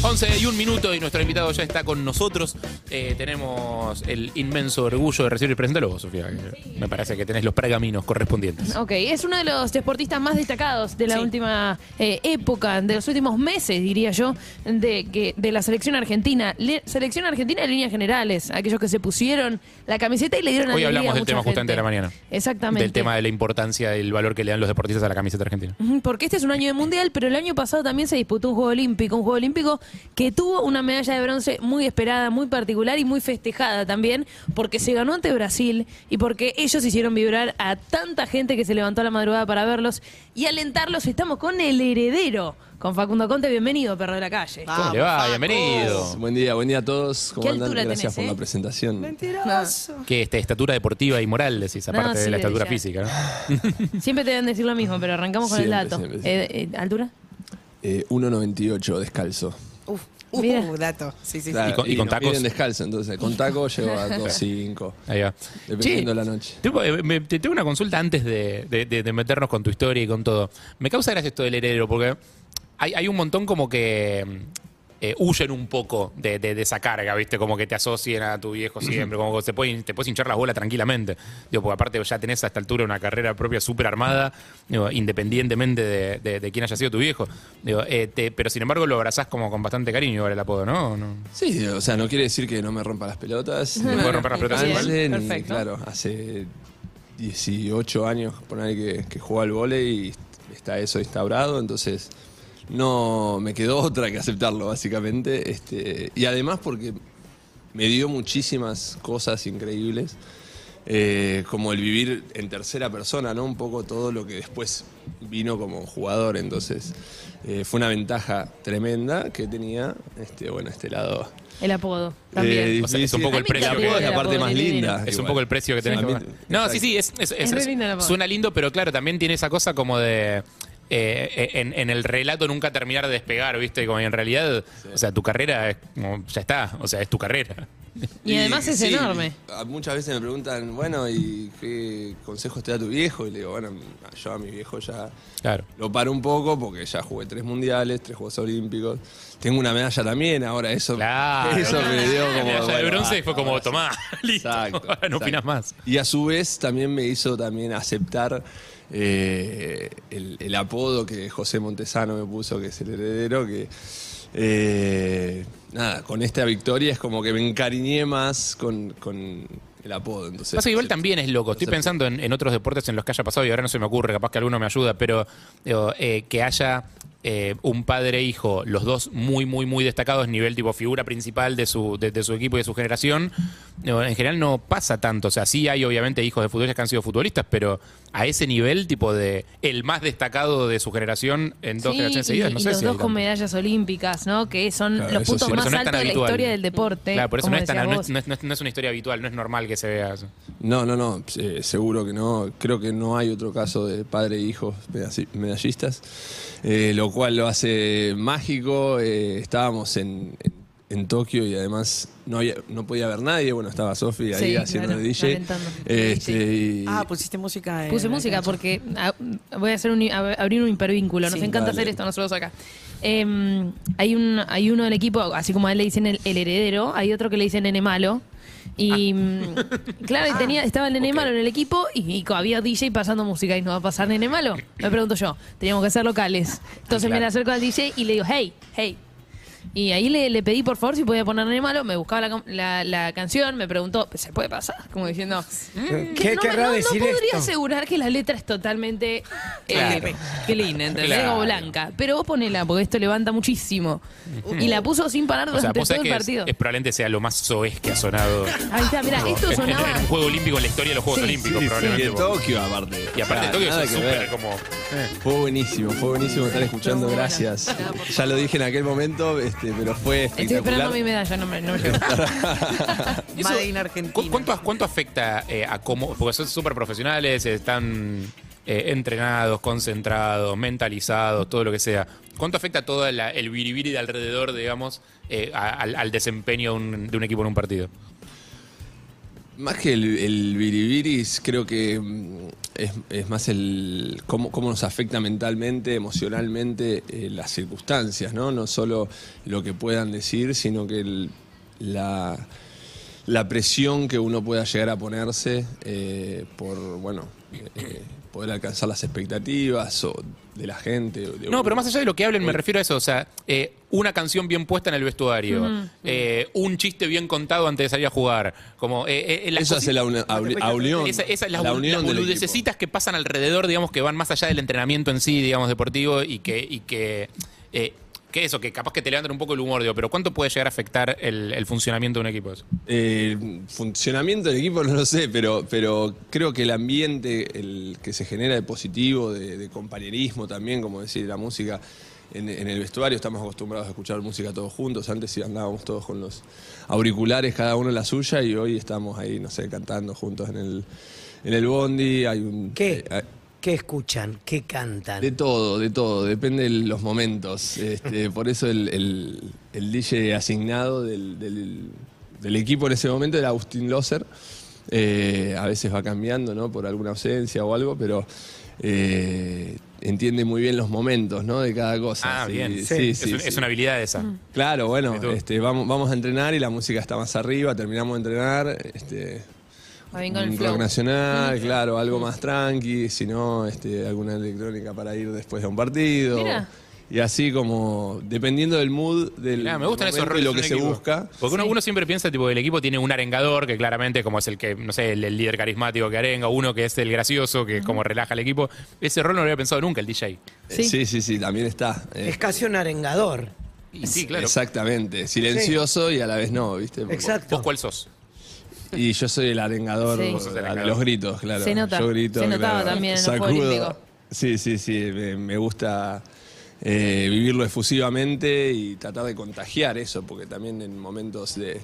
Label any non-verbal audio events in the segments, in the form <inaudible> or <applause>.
11 y un minuto y nuestro invitado ya está con nosotros. Eh, tenemos el inmenso orgullo de recibir. Preséntalo vos, Sofía. Me parece que tenés los pergaminos correspondientes. Ok, es uno de los deportistas más destacados de la última eh, época, de los últimos meses, diría yo, de, que, de la selección argentina. Le- selección argentina en líneas generales, aquellos que se pusieron la camiseta y le dieron Hoy alegría hablamos a del mucha tema justamente de la mañana. Exactamente. Del tema de la importancia del valor que le dan los deportistas a la camiseta argentina. Porque este es un año de mundial, pero el año pasado también se disputó un Juego Olímpico, un Juego Olímpico que tuvo una medalla de bronce muy esperada, muy particular y muy festejada también, porque se ganó ante Brasil y porque ellos hicieron vibrar a tanta gente que se levantó a la madrugada para verlos y alentarlos. Estamos con el heredero, con Facundo Conte. Bienvenido, perro de la calle. ¿Cómo le va? Bienvenido. Buen día, buen día a todos. ¿Cómo ¿Qué andan? altura Gracias tenés, por eh? la presentación. Mentiroso. Que estatura deportiva y moral, decís, No, aparte sí, de la estatura ya. física. ¿no? <laughs> Siempre te deben decir lo mismo, pero arrancamos con el Siempre, dato. siempre, Eh, eh, ¿Altura? Eh, 1.98 descalzo. Uf, uh, Mira. dato. Sí, sí, Claro, con- y con nos tacos? descalzo, entonces con taco llego a 2.5. Ahí va. Dependiendo de la noche. Tipo, eh, me- te tengo una consulta antes de, de- de- de meternos con tu historia y con todo. Me causa gracia esto del heredero, porque hay, hay un montón como que eh, huyen un poco de, de- de esa carga, ¿viste? Como que te asocien a tu viejo siempre, como que te puedes, te puedes hinchar las bolas tranquilamente. Digo, porque aparte ya tenés a esta altura una carrera propia súper armada, digo, independientemente de, de- de quién haya sido tu viejo. Digo, eh, te- pero sin embargo lo abrazás como con bastante cariño ahora el apodo, ¿no? ¿No? Sí, o sea, no quiere decir que no me rompa las pelotas. <laughs> Me puede romper las pelotas igual. Perfecto. Claro, hace 18 años poner que, que juego al vóley y está eso instaurado, entonces no me quedó otra que aceptarlo, básicamente. Este, y además porque me dio muchísimas cosas increíbles, eh, como el vivir en tercera persona, ¿no? Un poco todo lo que después vino como jugador, entonces eh, fue una ventaja tremenda que tenía, este, bueno, este lado. El apodo también. Eh, O sea, es un poco el precio que- apodo es la parte más linda. Es un poco el precio que tenés Sí, que mí-. No, sí, sí, es, es- es- suena lindo, pero claro, también tiene esa cosa como de. Eh, en, en el relato nunca terminar de despegar, ¿viste? Como en realidad, o sea, tu carrera es como, ya está, o sea, es tu carrera. Y además es sí, enorme. Muchas veces me preguntan, bueno, ¿y qué consejos te da tu viejo? Y le digo, bueno, yo a mi viejo ya Claro. lo paro un poco porque ya jugué tres mundiales, tres Juegos Olímpicos. Tengo una medalla también, ahora eso, Claro. eso me dio La como... medalla de bronce ah, fue como, sí. tomá, <laughs> listo, Exacto, <laughs> no exacto. opinas más. Y a su vez también me hizo también aceptar eh, el, el apodo que José Montesano me puso, que es el heredero, que eh, nada, con esta victoria es como que me encariñé más con, con el apodo. Entonces, Pasa que igual también es loco. Estoy pensando en, en otros deportes en los que haya pasado y ahora no se me ocurre, capaz que alguno me ayuda, pero digo, eh, que haya eh, un padre e hijo, los dos muy, muy, muy destacados, nivel tipo figura principal de su, de, de su equipo y de su generación, en general no pasa tanto. O sea, sí hay obviamente hijos de futbolistas que han sido futbolistas, pero a ese nivel, tipo de el más destacado de su generación en dos Sí, generaciones seguidas, no y sé los si dos con medallas olímpicas, ¿no? Que son Claro, los puntos sí. Más no altos de la historia del deporte. Claro, por eso no es, tan- decías no, vos. es, no es- no es- no es una historia habitual, no es normal que se vea eso. No, no, no, eh, seguro que no. Creo que no hay otro caso de padre e hijos medalli- medallistas, eh, lo cual lo hace mágico. eh, estábamos en, en- en Tokio y además no, había- no podía haber nadie. Bueno, estaba Sofi ahí Sí, haciendo claro, de DJ. Este, y- Ah, pusiste música. en Puse la música cancha. porque ah, voy a hacer un, a- abrir un hipervínculo. Nos Sí, encanta dale. hacer esto nosotros acá. Em, hay un hay uno del equipo, así como a él le dicen el, el heredero, hay otro que le dicen nene malo. Y mm, claro, y tenía, estaba el nene malo en el equipo y, y había DJ pasando música y no va a pasar nene malo. Me pregunto yo, teníamos que ser locales. Entonces me Claro. le acerco al DJ y le digo, hey, hey. Y ahí le, le pedí por favor si podía poner malo, me buscaba la, la- la canción, me preguntó, ¿se puede pasar? Como diciendo, <laughs> ¿Qué que no, querrá no- no decir podría esto? asegurar que la letra es totalmente Claro. eh, clean, ¿entendés? Claro. Como blanca. Pero vos ponela, porque esto levanta muchísimo. Y la puso sin parar O sea, durante todo el que partido. es probablemente sea lo más soez que ha sonado Ahí está, mira, esto en, en- sonaba. en un juego olímpico en la historia de los Juegos Sí, Olímpicos, y probablemente. de porque- Tokio, aparte. Y aparte Ah, Tokio es súper como. Fue buenísimo, fue buenísimo estar escuchando, gracias. No, Ya lo dije en aquel momento, este, pero fue Estoy espectacular. esperando mi medalla, no me, no me llegó. <laughs> Eso- Made in Argentina. ¿cu- ¿Cuánto, cuánto afecta eh, a cómo.? Porque son súper profesionales, están eh, entrenados, concentrados, mentalizados, todo lo que sea. ¿Cuánto afecta todo la- el biribiri de alrededor, digamos, eh, a- al, al desempeño de un, de un equipo en un partido? Más que el, el biribiris, creo que mm, es, es más el cómo, cómo nos afecta mentalmente, emocionalmente eh, las circunstancias, ¿no? No solo lo que puedan decir, sino que el- la, la presión que uno pueda llegar a ponerse eh, por, bueno, eh, poder alcanzar las expectativas o de la gente. o de No, pero más allá de lo que hablen, me refiero a eso. O sea, eh, una canción bien puesta en el vestuario, eh, un chiste bien contado antes de salir a jugar. Como, eh, eh, las Eso hace cositas- la, uni- a- a unión. Esa, esa- las, la unión las que pasan alrededor, digamos, que van más allá del entrenamiento en sí, digamos, deportivo, y que, y que, eh, que eso, que capaz que te levantan un poco el humor, digo, pero ¿cuánto puede llegar a afectar el, el funcionamiento de un equipo? eso? Eh, funcionamiento del equipo no lo sé, pero, pero creo que el ambiente el que se genera de positivo, de, de compañerismo también, como decir, la música en, en el vestuario, estamos acostumbrados a escuchar música todos juntos, antes andábamos todos con los auriculares, cada uno en la suya, y hoy estamos ahí, no sé, cantando juntos en el, en el bondi, hay un... ¿Qué? eh, ¿Qué escuchan? ¿Qué cantan? de todo, de todo, depende de los momentos. Este, <laughs> por eso el, el- el DJ asignado del, del- del equipo en ese momento era Agustín Loser. Eh, a veces va cambiando, ¿no? Por alguna ausencia o algo, pero eh, entiende muy bien los momentos, ¿no? De cada cosa. Ah, Sí, bien. sí, es, sí, un- sí. es una habilidad esa. Claro, bueno, este, vamos, vamos a entrenar y la música está más arriba, terminamos de entrenar, este, bien con el un flow. rock nacional, claro, algo más tranqui, si no, este, alguna electrónica para ir después de un partido. Mira. Y así como, dependiendo del mood, del Mirá, me gustan esos roles y lo que se equipo. busca. Porque uno, uno siempre piensa tipo el equipo tiene un arengador que claramente como es el que, no sé, el, el líder carismático que arenga, uno que es el gracioso que como relaja al equipo. Ese rol no lo había pensado nunca el DJ. Eh, Sí. Sí, sí, sí, también está. Eh, Es casi un arengador. Y sí, claro. Exactamente, silencioso y a la vez no, ¿viste? Porque- Exacto. ¿Vos cuál sos? Y yo soy el arengador Sí. de- Sos el de arengador. los gritos, claro. Se nota. Yo grito, Se notaba claro. también en los Juegos Sacudo. Olímpicos. Sí, sí, sí. Me, me gusta eh, vivirlo efusivamente y tratar de contagiar eso, porque también en momentos de.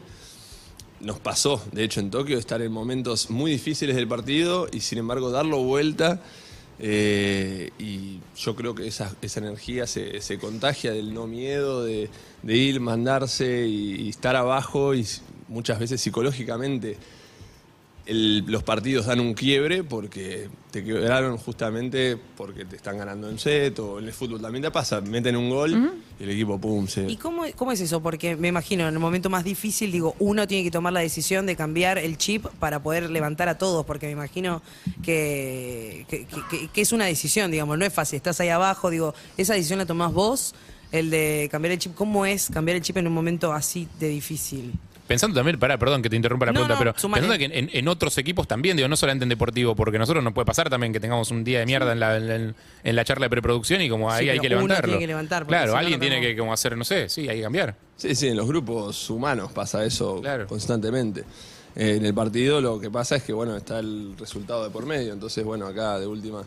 Nos pasó, de hecho, en Tokio, estar en momentos muy difíciles del partido y sin embargo darlo vuelta. Eh, y yo creo que esa, esa energía se, se contagia del no miedo, de, de ir, mandarse y, estar abajo y muchas veces psicológicamente el- los partidos dan un quiebre porque te quebraron justamente porque te están ganando en set o en el fútbol también te pasa, meten un gol y el equipo pum se... ¿Y cómo, cómo es eso? Porque me imagino, en el momento más difícil, digo, uno tiene que tomar la decisión de cambiar el chip para poder levantar a todos, porque me imagino que, que, que- que es una decisión, digamos, no es fácil. Estás ahí abajo, digo, esa decisión la tomás vos, el de cambiar el chip. ¿Cómo es cambiar el chip en un momento así de difícil? Pensando también, pará, perdón que te interrumpa la No, pregunta, no, pero sumale. pensando que en, en otros equipos también, digo, no solamente en deportivo, porque nosotros nos puede pasar también que tengamos un día de mierda en, la, en, en la charla de preproducción y como ahí Sí, hay que levantarlo. tiene que levantar, si claro, no, alguien no tiene que como hacer, no sé, sí, hay que cambiar. Sí, sí, en los grupos humanos pasa eso Claro. constantemente. Eh, en el partido lo que pasa es que, bueno, está el resultado de por medio. Entonces, bueno, acá de última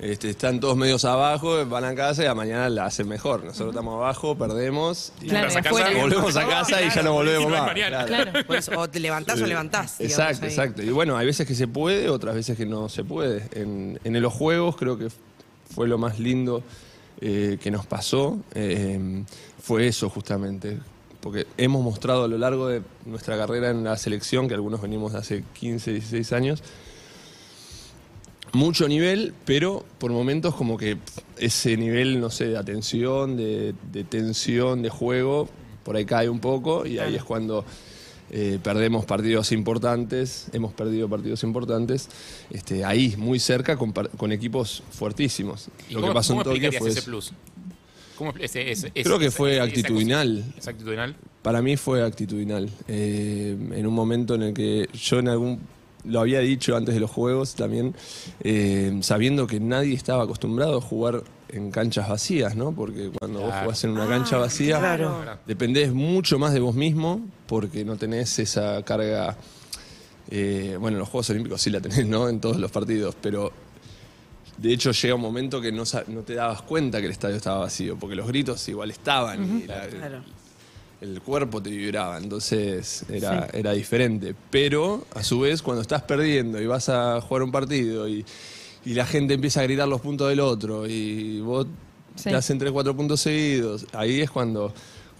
este, están todos medios abajo, van a casa y a mañana la hacen mejor. Nosotros estamos abajo, perdemos y Claro, Vas a casa, afuera. volvemos a casa y ya no volvemos más. Claro. Claro. Por eso, o te levantás o levantás. digamos, Exacto, ahí. exacto. Y bueno, hay veces que se puede, otras veces que no se puede. En, en los juegos creo que fue lo más lindo eh, que nos pasó. eh, fue eso justamente. Porque hemos mostrado a lo largo de nuestra carrera en la selección, que algunos venimos de hace 15, 16 años, mucho nivel, pero por momentos como que ese nivel, no sé, de atención, de, de tensión, de juego, por ahí cae un poco y ahí es cuando eh, perdemos partidos importantes, hemos perdido partidos importantes, este, ahí muy cerca con, equipos fuertísimos. ¿Y Lo cómo, que pasó en Tokio fue ese plus? ¿Cómo ese- ese- Creo que fue actitudinal. ¿Es actitudinal? Para mí fue actitudinal. Eh, en un momento en el que yo en algún lo había dicho antes de los juegos también, eh, sabiendo que nadie estaba acostumbrado a jugar en canchas vacías, ¿no? Porque cuando vos jugás en una cancha vacía, claro. dependés mucho más de vos mismo porque no tenés esa carga. eh, bueno, en los Juegos Olímpicos sí la tenés, ¿no? En todos los partidos, pero de hecho llega un momento que no, sa- no te dabas cuenta que el estadio estaba vacío, porque los gritos igual estaban y la- Claro. El cuerpo te vibraba, entonces era, era diferente. Pero a su vez, cuando estás perdiendo y vas a jugar un partido y, y la gente empieza a gritar los puntos del otro y vos Sí. te hacen 3, 4 puntos seguidos, ahí es cuando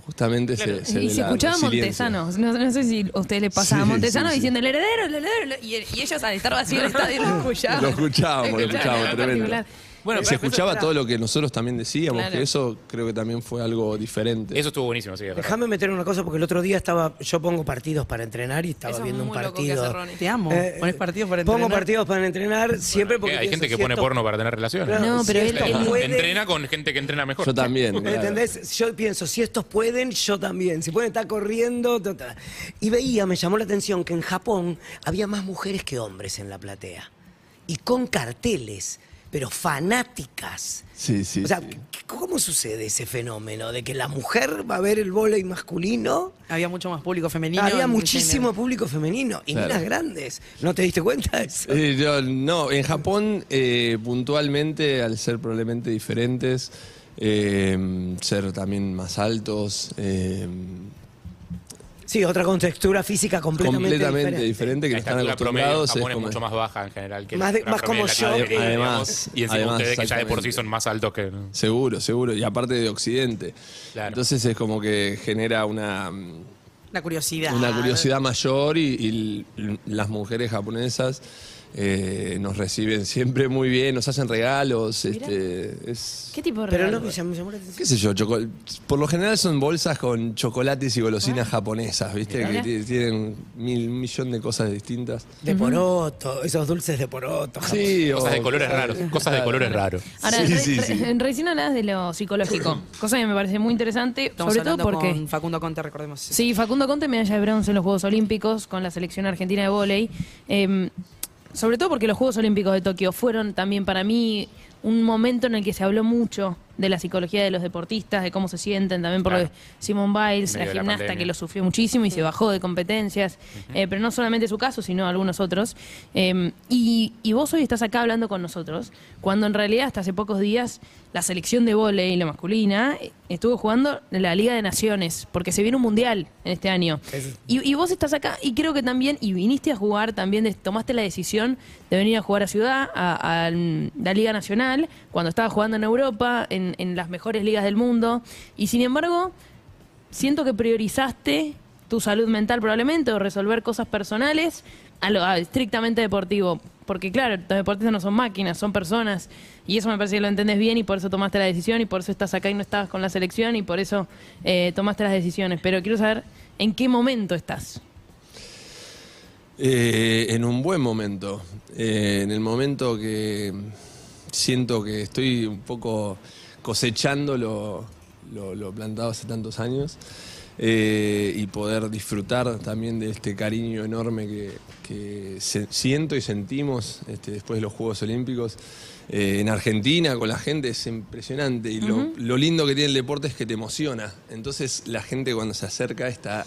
justamente se, se y se escuchaba. Montesano. No, no sé si a usted le pasaba a Sí, Montesano sí, sí. diciendo el heredero, el heredero. Y, y ellos al estar vacío el estadio lo <laughs> escuchaban. Lo escuchábamos, lo escuchábamos, tremendo. Bueno, se escuchaba todo lo que nosotros también decíamos, Claro. que eso creo que también fue algo diferente. Eso estuvo buenísimo, sí. es verdad. Déjame meter una cosa porque el otro día estaba, yo pongo partidos para entrenar y estaba Eso es viendo un muy loco que hace partido. Ronnie. Te amo. Eh, Pones partidos para Pongo entrenar. partidos para entrenar siempre ¿Qué? porque Hay gente pienso, que si pone esto- porno para tener relaciones. Claro, No, pero si él- esto él- puede- Entrena con gente que entrena mejor. Yo también. ¿Me claro. entendés? Yo pienso, si estos pueden, yo también. Si pueden estar corriendo. ta, ta. Y veía, me llamó la atención que en Japón había más mujeres que hombres en la platea. Y con carteles, pero fanáticas. Sí, sí. o sea, sí. ¿qué- ¿cómo sucede ese fenómeno de que la mujer va a ver el vóley masculino? Había mucho más público femenino. Había muchísimo público femenino y Claro. minas grandes. ¿No te diste cuenta de eso? Eh, yo- no, en Japón, eh, puntualmente, al ser probablemente diferentes, eh, ser también más altos, eh, Sí, otra contextura física completamente, completamente diferente. diferente, que La están estatura promedio en acostumbrados. Japón es como- mucho más baja en general que Más de- más como promedio yo, digamos. además, Y encima además, ustedes que ya de por sí exactamente. son más altos que... Seguro, seguro. Y aparte de Occidente. Claro. Entonces es como que genera una, La curiosidad. una curiosidad mayor y, y l- las mujeres japonesas eh, nos reciben siempre muy bien, nos hacen regalos. Este, es, ¿Qué tipo de Pero no regalo? me llamó, me llamó la atención. ¿Qué sé yo? choco- por lo general son bolsas con chocolates y golosinas japonesas, ¿viste? Mirá. Que ti- tienen mil, un millón de cosas distintas. De poroto, esos dulces de poroto. Sí, Cosas o- de colores raros. Cosas de colores raros. Ahora, Sí, re- sí, re- sí. recién hablabas de lo psicológico, <laughs> cosa que me parece muy interesante, Estamos sobre todo hablando porque... con Facundo Conte, recordemos. Sí, Facundo Conte, medalla de bronce en los Juegos Olímpicos con la selección argentina de vóley. Eh, sobre todo porque los Juegos Olímpicos de Tokio fueron también para mí un momento en el que se habló mucho de la psicología de los deportistas, de cómo se sienten, también por Claro. lo de Simone Biles, la gimnasta que lo sufrió muchísimo y se bajó de competencias, Eh, pero no solamente su caso, sino algunos otros. Eh, y, y vos hoy estás acá hablando con nosotros, cuando en realidad hasta hace pocos días la selección de vóley, la masculina, eh, estuvo jugando en la Liga de Naciones, porque se viene un mundial en este año. Y, y vos estás acá y creo que también, y viniste a jugar también, de- tomaste la decisión de venir a jugar a Ciudad, a, a la Liga Nacional, cuando estaba jugando en Europa, en, en las mejores ligas del mundo. Y sin embargo, siento que priorizaste tu salud mental probablemente o resolver cosas personales a lo a estrictamente deportivo. Porque claro, los deportistas no son máquinas, son personas. Y eso me parece que lo entendés bien y por eso tomaste la decisión y por eso estás acá y no estabas con la selección y por eso eh, tomaste las decisiones. Pero quiero saber en qué momento estás. Eh, en un buen momento. Eh, en el momento que siento que estoy un poco cosechando lo, plantado hace tantos años y poder disfrutar también de este cariño enorme que, que se- siento y sentimos este, después de los Juegos Olímpicos. Eh, en Argentina con la gente es impresionante y lo, lo lindo que tiene el deporte es que te emociona. Entonces la gente cuando se acerca está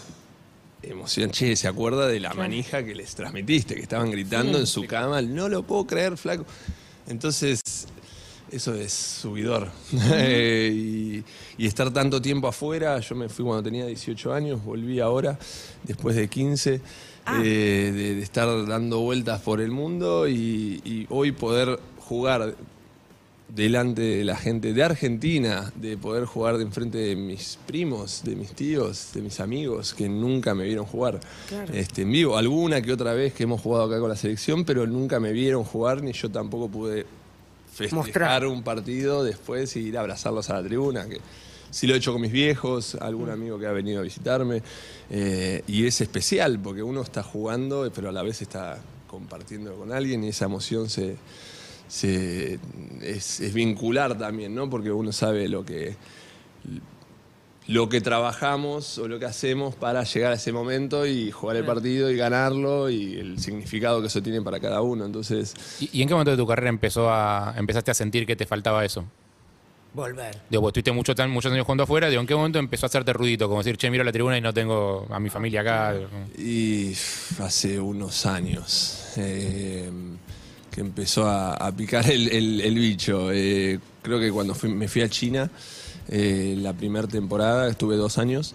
emoción, che, se acuerda de la manija que les transmitiste, que estaban gritando en su cama, no lo puedo creer, flaco. Entonces, eso es subidor. <laughs> Eh, y, y estar tanto tiempo afuera, yo me fui cuando tenía 18 años, volví ahora, después de 15, Ah. eh, de, de estar dando vueltas por el mundo y, y hoy poder jugar delante de la gente de Argentina, de poder jugar de enfrente de mis primos, de mis tíos, de mis amigos que nunca me vieron jugar este, en vivo. Alguna que otra vez que hemos jugado acá con la selección, pero nunca me vieron jugar ni yo tampoco pude festejar Mostrar. un partido después y ir a abrazarlos a la tribuna. Que sí lo he hecho con mis viejos, algún amigo que ha venido a visitarme. eh, y es especial porque uno está jugando, pero a la vez está compartiendo con alguien y esa emoción se, se- es, es vincular también, ¿no? Porque uno sabe lo que lo que trabajamos o lo que hacemos para llegar a ese momento y jugar el partido y ganarlo y el significado que eso tiene para cada uno. Entonces, ¿Y, y en qué momento de tu carrera empezó a, empezaste a sentir que te faltaba eso? Volver. Digo, pues estuviste mucho, tan- muchos años jugando afuera, digo, ¿en qué momento empezó a hacerte ruidito? Como decir, che, miro la tribuna y no tengo a mi familia acá. y hace unos años eh, que empezó a, a picar el, el- el bicho. Eh, creo que cuando fui- me fui a China, eh, la primera temporada, estuve dos años.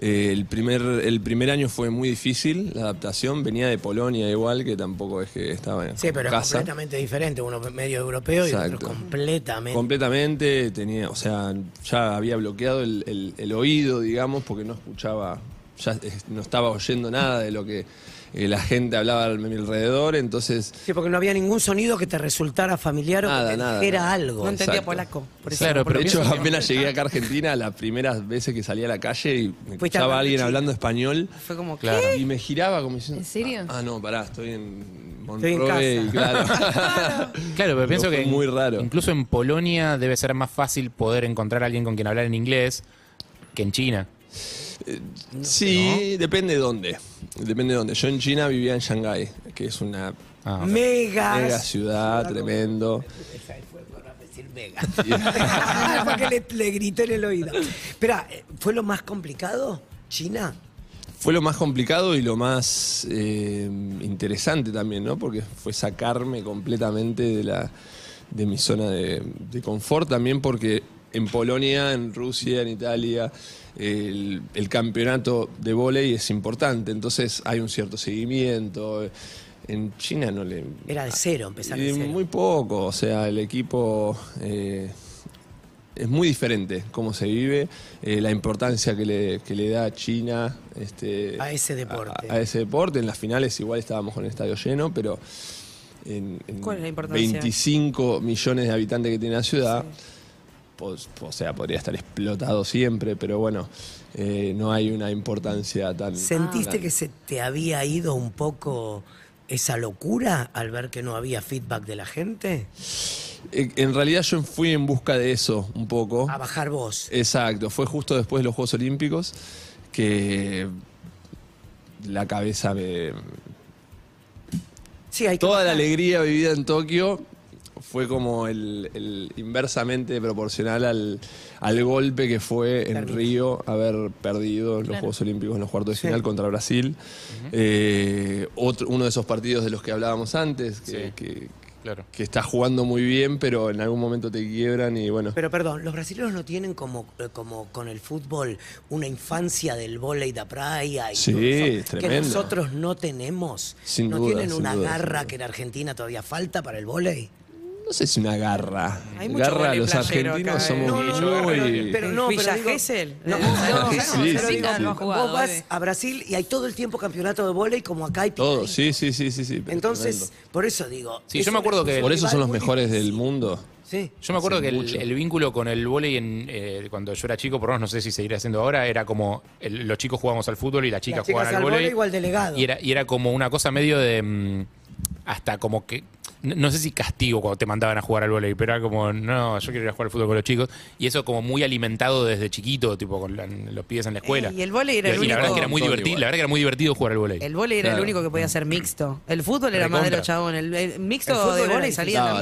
Eh, el, primer, el primer año fue muy difícil, la adaptación. Venía de Polonia igual, que tampoco es que estaba en Sí, pero es casa. completamente diferente. Uno medio europeo y otro completamente. Completamente, tenía, o sea, ya había bloqueado el, el- el oído, digamos, porque no escuchaba, ya no estaba oyendo nada de lo que eh, la gente hablaba a mi alrededor, entonces Sí, porque no había ningún sonido que te resultara familiar o Nada, que te nada, dijera nada. algo. No entendía Exacto. polaco. Por eso. Claro, pero de hecho apenas llegué acá a Argentina, las primeras veces que salía a la calle y me escuchaba alguien hablando español Fue como, Claro. y me giraba como diciendo, ¿En serio? Ah, no, pará, estoy en Estoy en y <laughs> claro. Claro, pero pienso fue que muy raro. incluso en Polonia debe ser más fácil poder encontrar a alguien con quien hablar en inglés que en China. Sí, depende de dónde. Depende de dónde. Yo en China vivía en Shanghái, que es una Ah, ok. Megas. mega ciudad, tremendo. Esa fue para decir mega. <laughs> <laughs> Para que le, le grité en el oído. Espera, eh, ¿fue lo más complicado? ¿China? Fue lo más complicado y lo más eh, interesante también, ¿no? Porque fue sacarme completamente de la de mi zona de, de confort también porque en Polonia, en Rusia, en Italia, el, el campeonato de vóley es importante, entonces hay un cierto seguimiento. En China no le... Era de cero, empezar de cero. Muy poco, o sea, el equipo eh, es muy diferente cómo se vive, eh, la importancia que le, que le da China este, A ese deporte. A, a ese deporte. En las finales igual estábamos con el estadio lleno, pero en, en ¿Cuál es la importancia? 25 millones de habitantes que tiene la ciudad, o sea, podría estar explotado siempre, pero bueno, eh, no hay una importancia tan... ¿Sentiste tan- que se te había ido un poco esa locura al ver que no había feedback de la gente? En realidad yo fui en busca de eso un poco. A bajar vos. Exacto, fue justo después de los Juegos Olímpicos que la cabeza me... Sí, hay que Toda la alegría vivida en Tokio fue como el, el inversamente proporcional al, al golpe que fue en. Río haber perdido los Claro. Juegos Olímpicos en los cuartos de Sí. final contra Brasil. Eh, otro, uno de esos partidos de los que hablábamos antes, que, Sí. que- Claro. que está jugando muy bien, pero en algún momento te quiebran y bueno. Pero perdón, los brasileños no tienen como, eh, como con el fútbol una infancia del vóley de praia y Sí, que tremendo. nosotros no tenemos. Sin no duda, tienen una duda, garra que en Argentina todavía falta para el vóley. No sé si una garra. Hay mucho garra, los playero argentinos acá, ¿eh? somos No, no, no, muy... pero no, Villa pero digo- Gesell. No, Eh, no, Sí, no, sí, pero sí, digo, sí. no ha jugado, vos vas a Brasil y hay todo el tiempo campeonato de vóley como acá hay Todo, picadito. sí, sí, sí, sí. sí pero Entonces, tremendo. por eso digo. Sí, es yo me un- acuerdo que- Por eso son los mejores del mundo. Sí. Yo me acuerdo que el, mucho. el vínculo con el vóley en, eh, cuando yo era chico, por lo menos no sé si seguirá haciendo ahora, era como el- los chicos jugábamos al fútbol y las chicas Las chicas jugaban al al vóley. vóley o al delegado. Y era, y era como una cosa medio de. mm, hasta como que. No, no sé si castigo cuando te mandaban a jugar al vóley, pero era como, no, yo quiero ir a jugar al fútbol con los chicos. Y eso como muy alimentado desde chiquito, tipo con la- los pibes en la escuela. Eh, y el vóley era el Y la verdad único- que era muy Todo divertido, igual. la verdad que era muy divertido jugar al vóley. El vóley era el Claro. único que podía ser mixto. El fútbol era más de Recontra. los chabones. El, el mixto El fútbol de era vóley salía en la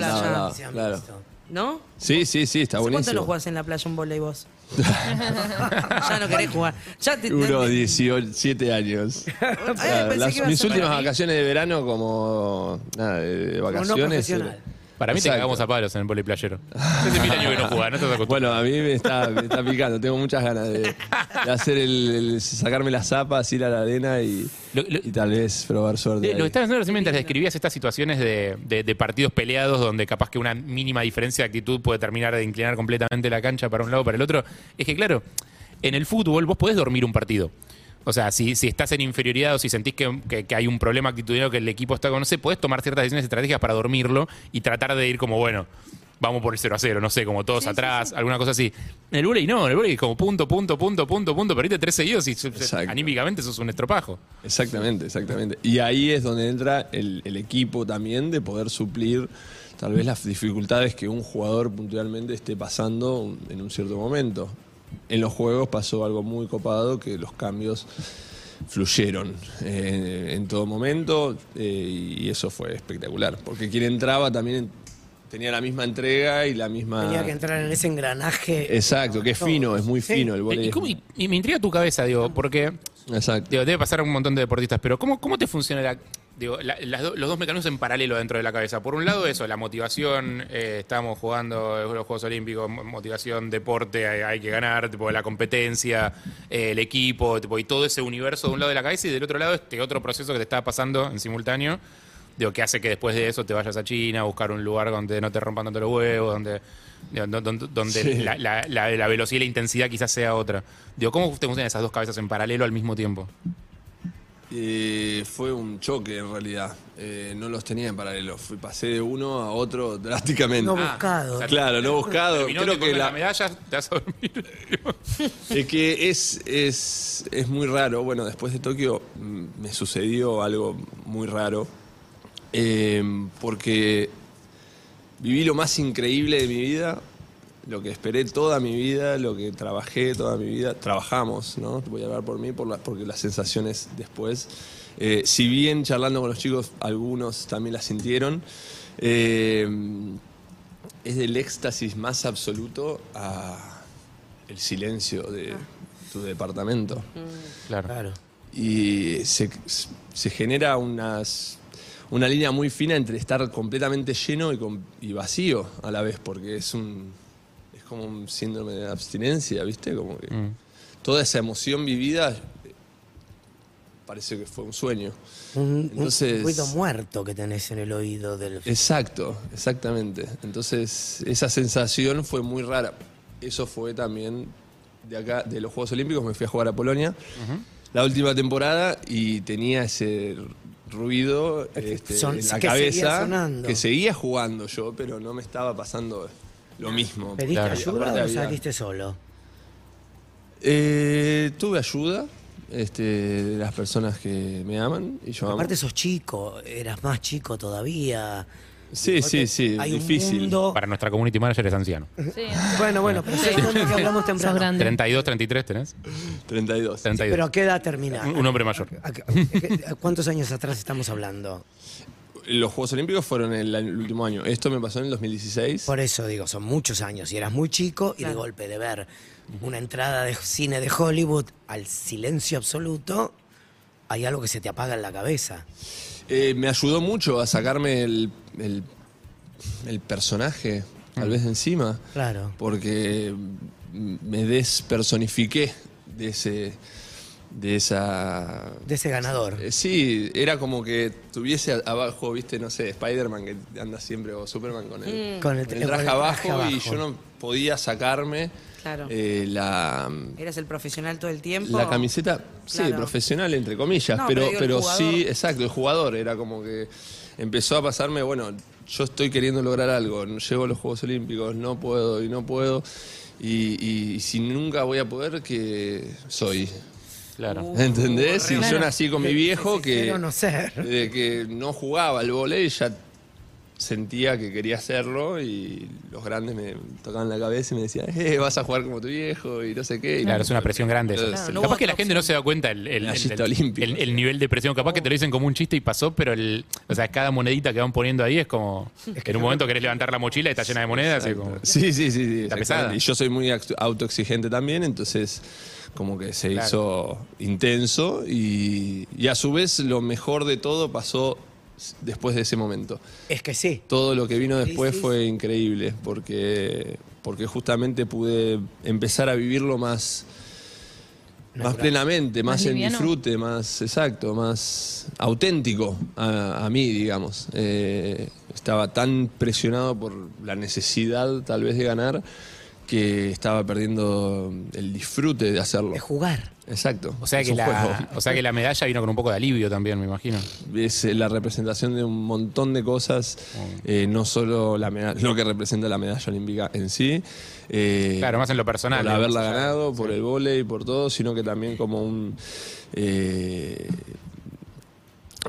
playa. claro. ¿No? Sí, sí, sí, está ¿Hace ¿Cuánto no buenísimo. jugás en la playa un vóley vos? <laughs> ya no querés jugar. Ya te, Unos 17 años. <laughs> Las- mis últimas vacaciones de verano como nada, de, de Como no vacaciones. profesional. Para mí te Exacto. cagamos a palos en el vóley playero. Hace mil años que no jugás, no estás acostumbrado. Bueno, a mí me está, me está picando, tengo muchas ganas de, de hacer el, el- sacarme las zapas, ir a la arena y, Lo- lo- y tal vez probar suerte. Eh, Lo que estabas haciendo recién mientras describías estas situaciones de, de- de partidos peleados donde capaz que una mínima diferencia de actitud puede terminar de inclinar completamente la cancha para un lado o para el otro. Es que, claro, en el fútbol vos podés dormir un partido. O sea, si, si estás en inferioridad o si sentís que, que- que hay un problema actitudinal que el equipo está con, no sé, podés tomar ciertas decisiones estratégicas para dormirlo y tratar de ir como, bueno, vamos por el 0 a 0, no sé, como todos atrás, alguna cosa así. En el volei no, en el volei es como punto, punto, punto, punto, punto, perdiste tres seguidos y Exacto. anímicamente sos un estropajo. Exactamente, exactamente. Y ahí es donde entra el, el equipo también de poder suplir tal vez las dificultades que un jugador puntualmente esté pasando en un cierto momento. En los juegos pasó algo muy copado que los cambios fluyeron eh, en todo momento eh, y eso fue espectacular. Porque quien entraba también tenía la misma entrega y la misma... Tenía que entrar en ese engranaje. Exacto, que es fino, es muy Sí. fino el ¿Y, voleibol. cómo- y- y me intriga tu cabeza, digo, porque Exacto. digo, debe pasar a un montón de deportistas, pero ¿cómo, cómo te funciona la- digo, la- las do- los dos mecanismos en paralelo dentro de la cabeza. Por un lado, eso, la motivación, eh, estamos jugando los Juegos Olímpicos, mo- motivación, deporte, hay, hay que ganar, tipo, la competencia, eh, el equipo, tipo, y todo ese universo de un lado de la cabeza y del otro lado este otro proceso que te está pasando en simultáneo, digo, que hace que después de eso te vayas a China a buscar un lugar donde no te rompan tanto los huevos, donde, donde Sí. la, la- la- la velocidad y la intensidad quizás sea otra. Digo, ¿cómo te funcionan esas dos cabezas en paralelo al mismo tiempo? Eh, fue un choque en realidad. Eh, no los tenía en paralelo. Fui, pasé de uno a otro <laughs> drásticamente. No buscado. Claro, no buscado. Terminó, Creo que la medalla, te vas a dormir. Es que es, es, es muy raro. Bueno, después de Tokio mm, me sucedió algo muy raro. Eh, porque viví lo más increíble de mi vida, lo que esperé toda mi vida, lo que trabajé toda mi vida. Trabajamos, ¿no? Voy a hablar por mí, por la- porque las sensaciones después. Eh, si bien charlando con los chicos, algunos también las sintieron. eh, es del éxtasis más absoluto a el silencio de tu departamento. Claro. Claro. Y se, se genera unas, una línea muy fina entre estar completamente lleno y, con- y vacío a la vez, porque es un como un síndrome de abstinencia, ¿viste? Como que Mm. toda esa emoción vivida eh, parece que fue un sueño. Un, un Entonces- ruido muerto que tenés en el oído del. Exacto, exactamente. Entonces, esa sensación fue muy rara. Eso fue también de acá, de los Juegos Olímpicos, me fui a jugar a Polonia la última temporada y tenía ese ruido este, Son- en la que seguía cabeza sonando. que seguía jugando yo, pero no me estaba pasando lo mismo. ¿Pediste Claro. ayuda Aparte o había- saliste solo? Eh, tuve ayuda este, de las personas que me aman y yo amo. Aparte sos chico, eras más chico todavía. Sí, sí, sí, Hay difícil. un mundo... Para nuestra community manager es anciano. Sí. Bueno, bueno, pero es el que hablamos Sos temprano. grande. 32, 33 tenés. 32. 32. Pero ¿a qué edad termina? Un- un hombre mayor. ¿A qué- a ¿Cuántos años atrás estamos hablando? Los Juegos Olímpicos fueron el, el último año. Esto me pasó en el 2016. Por eso digo, son muchos años. Y eras muy chico y de golpe de ver una entrada de cine de Hollywood al silencio absoluto, hay algo que se te apaga en la cabeza. Eh, me ayudó mucho a sacarme el, el- el personaje, tal vez de encima. Claro. Porque mm, me despersonifiqué de ese. De esa. De ese ganador. Eh, Sí, era como que tuviese abajo, viste, no sé, Spider-Man que anda siempre, o Superman con el, Con el- con con el el traje, traje abajo, y yo no podía sacarme Claro. eh, la, ¿Eras el profesional todo el tiempo? la camiseta, sí, Claro. profesional entre comillas, No, pero, pero sí, exacto, el jugador era como que empezó a pasarme, bueno, yo estoy queriendo lograr algo, llego a los Juegos Olímpicos, no puedo y no puedo, y, y si nunca voy a poder, ¿qué soy? Claro. ¿Entendés? Y yo nací con mi viejo que, Quiero no ser. de que no jugaba al vóley, ya sentía que quería hacerlo y los grandes me tocaban la cabeza y me decían, eh, vas a jugar como tu viejo y no sé qué. Y Claro, es una presión grande. eso. Claro, no Capaz que la gente no se da cuenta el, el- el- Medallista el- olímpico. el- el nivel de presión. Capaz que te lo dicen como un chiste y pasó, pero el, o sea, cada monedita que van poniendo ahí es como. en un momento querés levantar la mochila y está llena de monedas. y como- Sí, sí, sí. sí Está exactamente. pesada. Y yo soy muy autoexigente también, entonces como que se Claro. hizo intenso y, y a su vez lo mejor de todo pasó s- después de ese momento. Es que sí. Todo lo que vino después sí, fue increíble porque, porque justamente pude empezar a vivirlo más, más plenamente, más, Más en liviano. disfrute, más exacto, más auténtico a, a mí, digamos. Eh, estaba tan presionado por la necesidad tal vez de ganar que estaba perdiendo el disfrute de hacerlo. Es jugar. Exacto. O sea, es que la, juego. o sea que la medalla vino con un poco de alivio también, me imagino. es eh, la representación de un montón de cosas, eh, no solo la lo que representa la medalla olímpica en sí. eh, Claro, más en lo personal. Por haberla ganado, por el vóley, por todo, sino que también como un.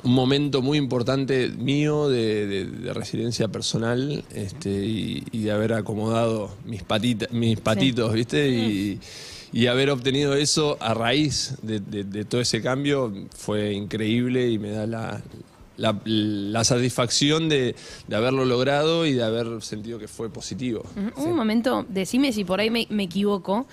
Un momento muy importante mío de, de- de resiliencia personal este, y, y de haber acomodado mis, patitas, mis patitos, ¿viste? Y, y haber obtenido eso a raíz de, todo ese cambio fue increíble y me da la, la, la satisfacción de, haberlo logrado y de haber sentido que fue positivo. Un momento, decime si por ahí me, me equivoco.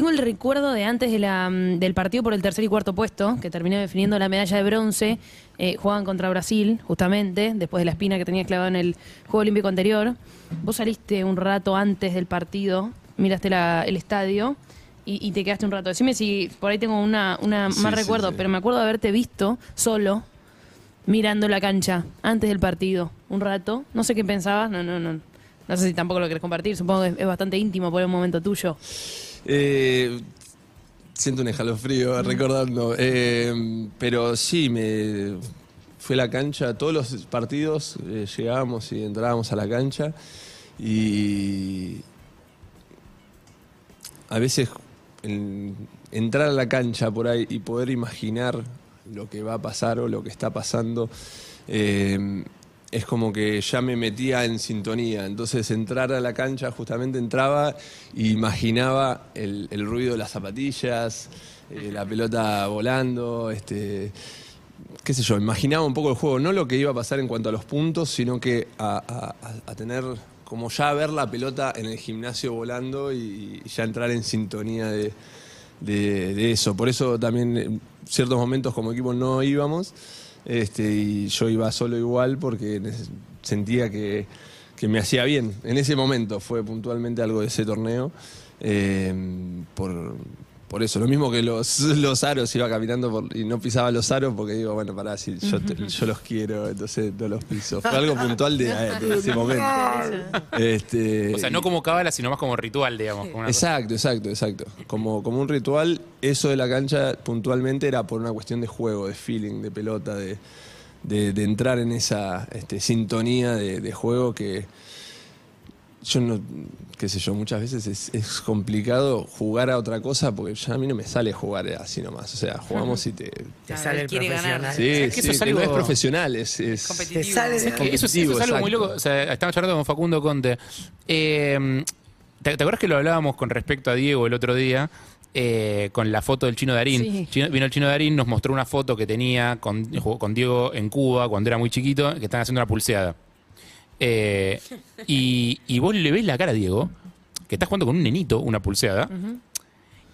Tengo el recuerdo de antes de la, mm, del partido por el tercer y cuarto puesto, que terminó definiendo la medalla de bronce. eh, jugaban contra Brasil, justamente, después de la espina que tenías clavada en el Juego Olímpico anterior. Vos saliste un rato antes del partido, miraste la- el estadio y, y te quedaste un rato. Decime si por ahí tengo una, una Sí, más sí, recuerdo, sí. pero me acuerdo de haberte visto solo mirando la cancha antes del partido, un rato. No sé qué pensabas, no, no, no. No sé si tampoco lo querés compartir, supongo que es, es bastante íntimo por el momento tuyo. Eh, siento un escalofrío recordando. Eh, pero sí, me fue a la cancha. Todos los partidos eh, llegábamos y entrábamos a la cancha. Y a veces en- entrar a la cancha por ahí y poder imaginar lo que va a pasar o lo que está pasando. eh, es como que ya me metía en sintonía. Entonces entrar a la cancha justamente entraba e imaginaba el, el ruido de las zapatillas, eh, la pelota volando, este, qué sé yo, imaginaba un poco el juego, no lo que iba a pasar en cuanto a los puntos, sino que a, tener como ya ver la pelota en el gimnasio volando y, y ya entrar en sintonía de, de- de eso. Por eso también en ciertos momentos como equipo no íbamos este, y yo iba solo igual porque sentía que, que me hacía bien. En ese momento fue puntualmente algo de ese torneo. eh, por, por eso, lo mismo que los, <laughs> los aros, iba caminando por- y no pisaba los aros porque digo, bueno, pará, si yo, te- yo los quiero, entonces no los piso. Fue algo puntual de, de ese momento. Este, O sea, no como cábala, sino más como ritual, digamos. como una cosa. Exacto, exacto, exacto. Como, como un ritual, eso de la cancha puntualmente era por una cuestión de juego, de feeling, de pelota, de, de- de entrar en esa este, sintonía de, de juego que yo no, qué sé yo, muchas veces es, es complicado jugar a otra cosa porque ya a mí no me sale jugar así nomás. O sea, jugamos y te... <laughs> Te sale el ganar. profesional. Sí, ¿Sabes que eso es que algo- no es profesional, es... es- Competitivo. Te sale de- Es que eso, es- eso es algo muy loco. O sea, estaba charlando con Facundo Conte. Eh, ¿te, te acuerdas que lo hablábamos con respecto a Diego el otro día? eh, con la foto del chino Darín. Sí. Chino- vino el chino Darín, nos mostró una foto que tenía con, con Diego en Cuba cuando era muy chiquito, que estaban haciendo una pulseada. Eh, y, vos le ves la cara a Diego, que está jugando con un nenito una pulseada.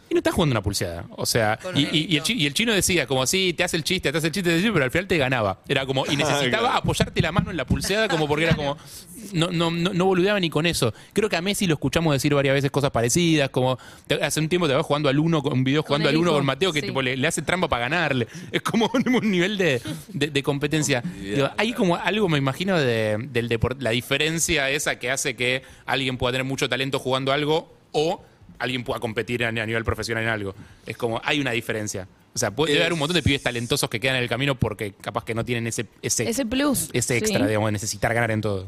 Y no está jugando una pulseada. O sea, y, un y- y el, nenito. chi- y el chino decía, como, sí, te hace el chiste, te hace el chiste, te hace el chiste, pero al final te ganaba. Era como, y <laughs> necesitaba claro. apoyarte la mano en la pulseada, como porque era como. <laughs> No, no, no, no boludeaba ni con eso. Creo que a Messi lo escuchamos decir varias veces cosas parecidas, como te- hace un tiempo te vas jugando al uno, con un video jugando al uno hijo, con Mateo que sí. tipo, le, le hace trampa para ganarle. Es como <laughs> un nivel de, de- de competencia. Digo, hay como algo, me imagino, de, del deporte, la diferencia esa que hace que alguien pueda tener mucho talento jugando algo o alguien pueda competir a, nivel profesional en algo. Es como, hay una diferencia. O sea, puede, debe haber un montón de pibes talentosos que quedan en el camino porque capaz que no tienen ese, ese, Ese plus. ese extra, sí. digamos, de necesitar ganar en todo.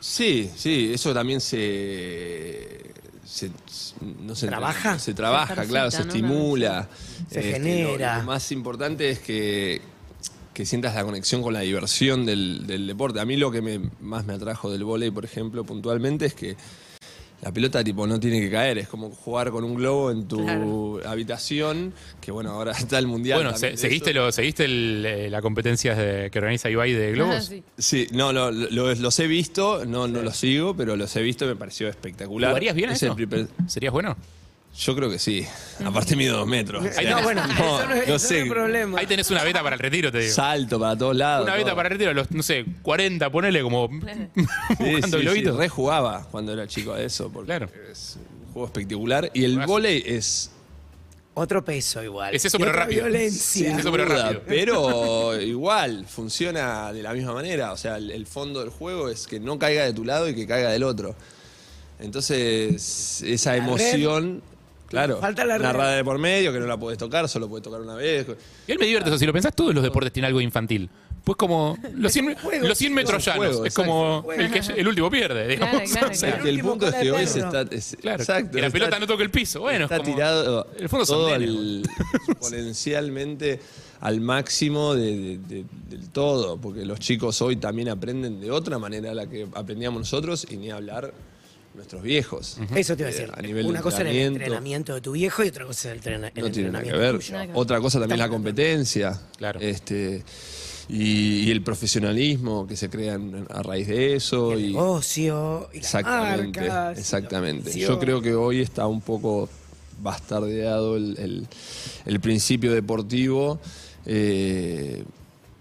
Sí, sí, eso también se. se no se ¿Trabaja? Se trabaja, Se claro, se ¿no? estimula. Se Este, genera. Lo, lo más importante es que, que sientas la conexión con la diversión del, del deporte. A mí lo que me- más me atrajo del vóley, por ejemplo, puntualmente, es que la pelota tipo no tiene que caer, es como jugar con un globo en tu Claro. habitación, que bueno, ahora <laughs> está el mundial. Bueno, se- ¿seguiste, lo, ¿seguiste el, eh, la competencia de- que organiza Ibai de globos? Ah, sí. Sí, no, no, lo- los he visto, no, no los sigo, pero los he visto y me pareció espectacular. ¿Jugarías bien a Es eso? el primer- ¿Serías bueno? Yo creo que sí. Aparte mido dos metros. o sea, No, bueno, eso no es, no eso no sé. es problema. Ahí tenés una beta para el retiro, te digo. Salto para todos lados. Una beta todo. para el retiro, los, no sé, 40, ponele como <laughs> Sí, buscando sí, globitos. sí, rejugaba cuando era chico a eso, porque Claro. es un juego espectacular. Y el vóley es Otro peso igual. Es eso, pero rápido. violencia. Sí, eso, pero rápido. pero <laughs> igual funciona de la misma manera. O sea, el, el fondo del juego es que no caiga de tu lado y que caiga del otro. Entonces, esa emoción, claro, Falta la una rada de por medio que no la puedes tocar, solo puedes tocar una vez. Y él me divierte eso. Si lo pensás, todos los deportes tienen algo infantil. Pues como los 100, juego, los 100 metros es un llanos. juego, es como el, que, el último pierde, digamos. Claro, claro, O sea, claro. Que el último punto es que hoy se perro. está. es- Claro, exacto, que la está- pelota no toque el piso. Bueno, está es como, tirado En el fondo son todo nenes, al- <laughs> exponencialmente al máximo de- de- de- del todo, porque los chicos hoy también aprenden de otra manera a la que aprendíamos nosotros y ni hablar nuestros viejos. Eso te iba a Eh, decir. a nivel Una de cosa era el entrenamiento. entrenamiento de tu viejo y otra cosa es el, entrena- el No tiene nada entrenamiento que ver. tuyo. Nada que ver. Otra cosa también es la competencia. Claro. Este, y, y el profesionalismo que se crea en- a raíz de eso. el y, negocio y las Exactamente, marcas, y la exactamente. Yo creo que hoy está un poco bastardeado el, el- el principio deportivo eh,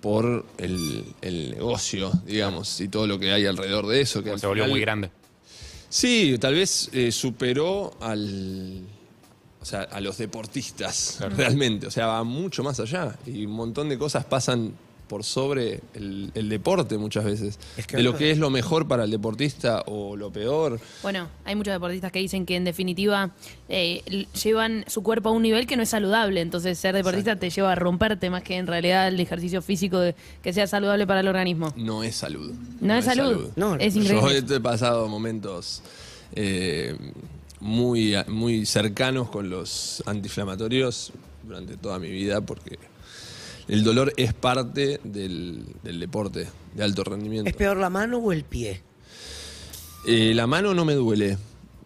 por el, el negocio, digamos, y todo lo que hay alrededor de eso. Que Se volvió final- muy grande. Sí, tal vez eh, superó al, o sea, a los deportistas realmente. O sea, va mucho más allá. Y un montón de cosas pasan por sobre el, el deporte muchas veces. Es que de lo que es lo mejor para el deportista o lo peor. Bueno, hay muchos deportistas que dicen que en definitiva eh, llevan su cuerpo a un nivel que no es saludable. Entonces ser deportista te lleva a romperte más que en realidad el ejercicio físico de- que sea saludable para el organismo. No es salud. No, es salud. No, es yo he pasado momentos eh, muy, muy cercanos con los antiinflamatorios durante toda mi vida porque el dolor es parte del, del deporte de alto rendimiento. ¿Es peor la mano o el pie? Eh, la mano no me duele.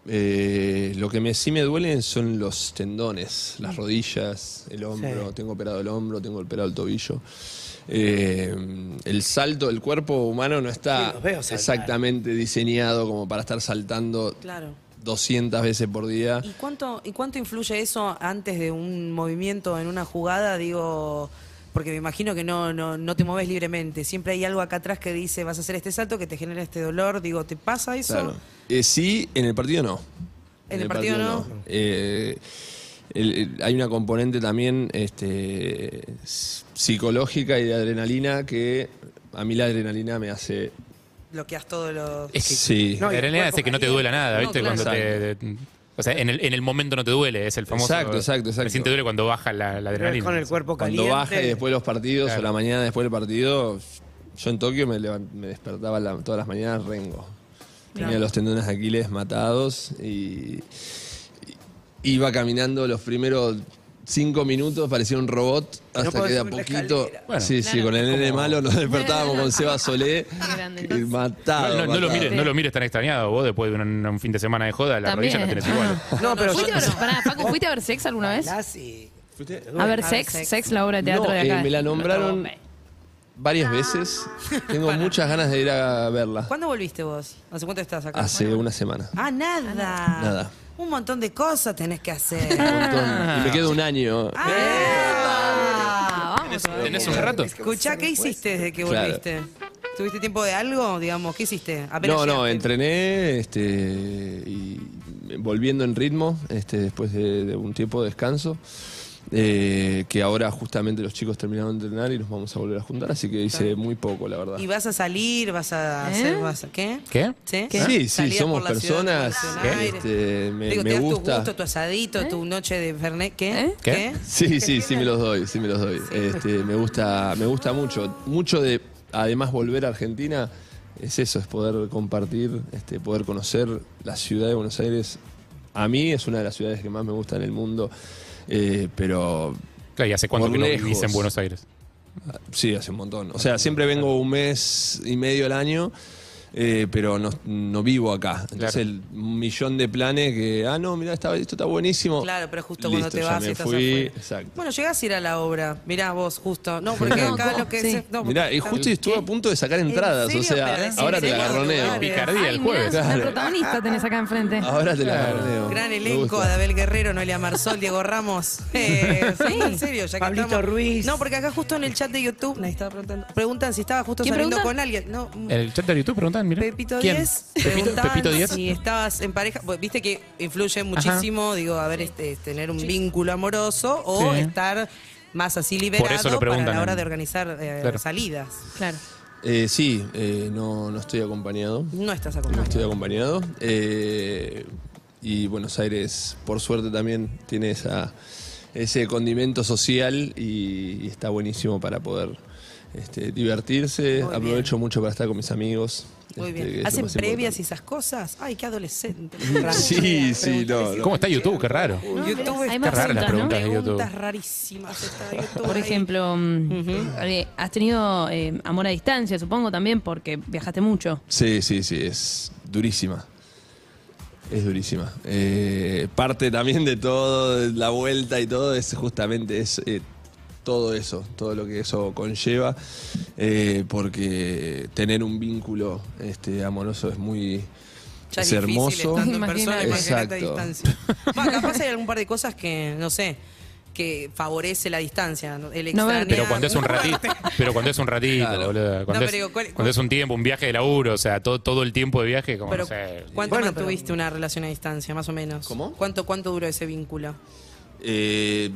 Eh, lo que me, sí me duele son los tendones, las rodillas, el hombro. Sí. Tengo operado el hombro, tengo operado el tobillo. Eh, el salto del cuerpo humano no está exactamente diseñado como para estar saltando Claro. 200 veces por día. ¿Y cuánto, ¿Y cuánto influye eso antes de un movimiento en una jugada? Digo, porque me imagino que no, no, no te mueves libremente. Siempre hay algo acá atrás que dice, vas a hacer este salto que te genera este dolor. Digo, ¿te pasa eso? Claro. Eh, sí, en el partido no. ¿En el partido no? Eh, el- el- hay una componente también este, psicológica y de adrenalina que a mí la adrenalina me hace... Bloqueas todo lo... Es que Sí. No, la cuerpo es que no te duele nada, No, ¿viste? claro. Cuando te, te- o sea, en el, en el momento no te duele, es el famoso. Exacto, exacto, exacto. Recién te duele cuando baja la, la adrenalina. con el cuerpo Cuando caliente. baja y después de los partidos Claro. o la mañana después del partido, yo en Tokio me, despertaba la- todas las mañanas rengo. Tenía Claro. los tendones de Aquiles matados y, y- iba caminando los primeros cinco minutos, parecía un robot, hasta podés que de a poquito... Bueno, sí, sí, con el nene malo nos despertábamos con Seba Solé <laughs> grande, matado. No, no- no lo mires, no lo mires tan extrañado. Vos después de un, un fin de semana de joda, la También. rodilla la tenés igual. <laughs> No, pero ¿Fuiste a yo- ver, pará, Facu, ¿fuiste a ver Sex alguna vez? ¿Fuiste? A ver Sex, Sex. La obra de teatro No, de eh, acá. me la nombraron varias veces. Tengo muchas ganas de ir a verla. ¿Cuándo volviste vos? ¿Hace cuánto estás acá? Hace una semana. Ah, nada. Nada. Un montón de cosas tenés que hacer. Un montón. Y me queda un año. Ah, vamos. ¿Tenés, un rato? Escuchá, ¿qué hiciste desde que Claro. volviste? ¿Tuviste tiempo de algo? Digamos, ¿qué hiciste? Apenas No, no, entrené este, y volviendo en ritmo este, después de, de un tiempo de descanso. Eh, que ahora justamente los chicos terminaron de entrenar y nos vamos a volver a juntar, así que hice muy poco, la verdad. ¿Y vas a salir? ¿Vas a hacer? Vas a, ¿Qué? ¿Qué? ¿Sí? Sí, somos ciudad, personas. aire. este, me, Digo, me te das gusta. tu gusto, tu asadito, tu noche de Fernet. ¿Qué? ¿Eh? ¿Qué? Sí, sí, sí me los doy, sí me los doy. Este, me gusta, me gusta mucho. Mucho de, además, volver a Argentina es eso, es poder compartir, este, poder conocer la ciudad de Buenos Aires. A mí es una de las ciudades que más me gusta en el mundo, eh, pero Claro, ¿y hace cuánto que no lejos. vivís en Buenos Aires? sí, hace un montón. O sea, siempre vengo un mes y medio al año. Eh, pero no, no vivo acá. Entonces, Claro. el millón de planes que, ah, no, mira, esto está buenísimo. Claro, pero justo cuando Listo, te ya vas me y estás fui, afuera. exacto. Bueno, llegás a ir a la obra. Mirá vos, justo. No, porque No, acá lo que Sí. se- Mirá, y está- justo estuve a punto de sacar entradas, o sea, ahora te la. Lugares. Picardía el jueves. mirá, claro. La protagonista tenés acá enfrente. Ahora te la agarroneo. Gran elenco. Adabel Guerrero, Noelia Marsol, Diego Ramos. <laughs> Eh, sí, en serio, ya que Pablito estamos- Ruiz. No, porque acá justo en el chat de YouTube, nadie estaba preguntando, preguntan si estaba justo ¿Quién saliendo pregunta? con alguien. No, En el chat de YouTube preguntan, mira. Pepito ¿Quién? 10 Pepito, preguntaban Pepito 10. si estabas en pareja, pues, viste que influye muchísimo, digo, a ver, este, tener un vínculo amoroso o Sí. estar más así liberado eso lo para la hora de organizar eh, Claro. salidas. Claro. Eh, sí, eh, no, no estoy acompañado. No estás No acompañado. estoy acompañado. Eh, y Buenos Aires, por suerte, también tiene esa, ese condimento social y, y está buenísimo para poder este, divertirse. Muy Aprovecho mucho para estar con mis amigos. Muy este, bien. es ¿Hacen previas y esas cosas? Ay, qué adolescente. Sí, sí, no. no. ¿Cómo está YouTube? Qué raro. YouTube Hay está más Qué rara la preguntas, ¿no? de YouTube. preguntas rarísimas. está YouTube Por ahí. ejemplo, mm, eh, has tenido eh, amor a distancia, supongo también, porque viajaste mucho. Sí, sí, sí, es durísima. Es durísima. Eh, parte también de todo, de la vuelta y todo, es justamente es, eh, todo eso, todo lo que eso conlleva, eh, porque tener un vínculo este, amoroso es muy Ya es difícil hermoso. estando en persona, <laughs> a Exacto. distancia. Va, capaz hay algún par de cosas que, no sé, que favorece la distancia. El No Pero cuando es un ratito, pero cuando es un ratito, Claro. boludo, Cuando, No, es, digo, ¿cuál- cuando es un tiempo, un viaje de laburo, o sea, todo, todo el tiempo de viaje, como Pero, no sé. ¿cuánto Bueno, mantuviste una relación a distancia, más o menos? ¿Cómo? ¿Cuánto, cuánto duró ese vínculo? Eh,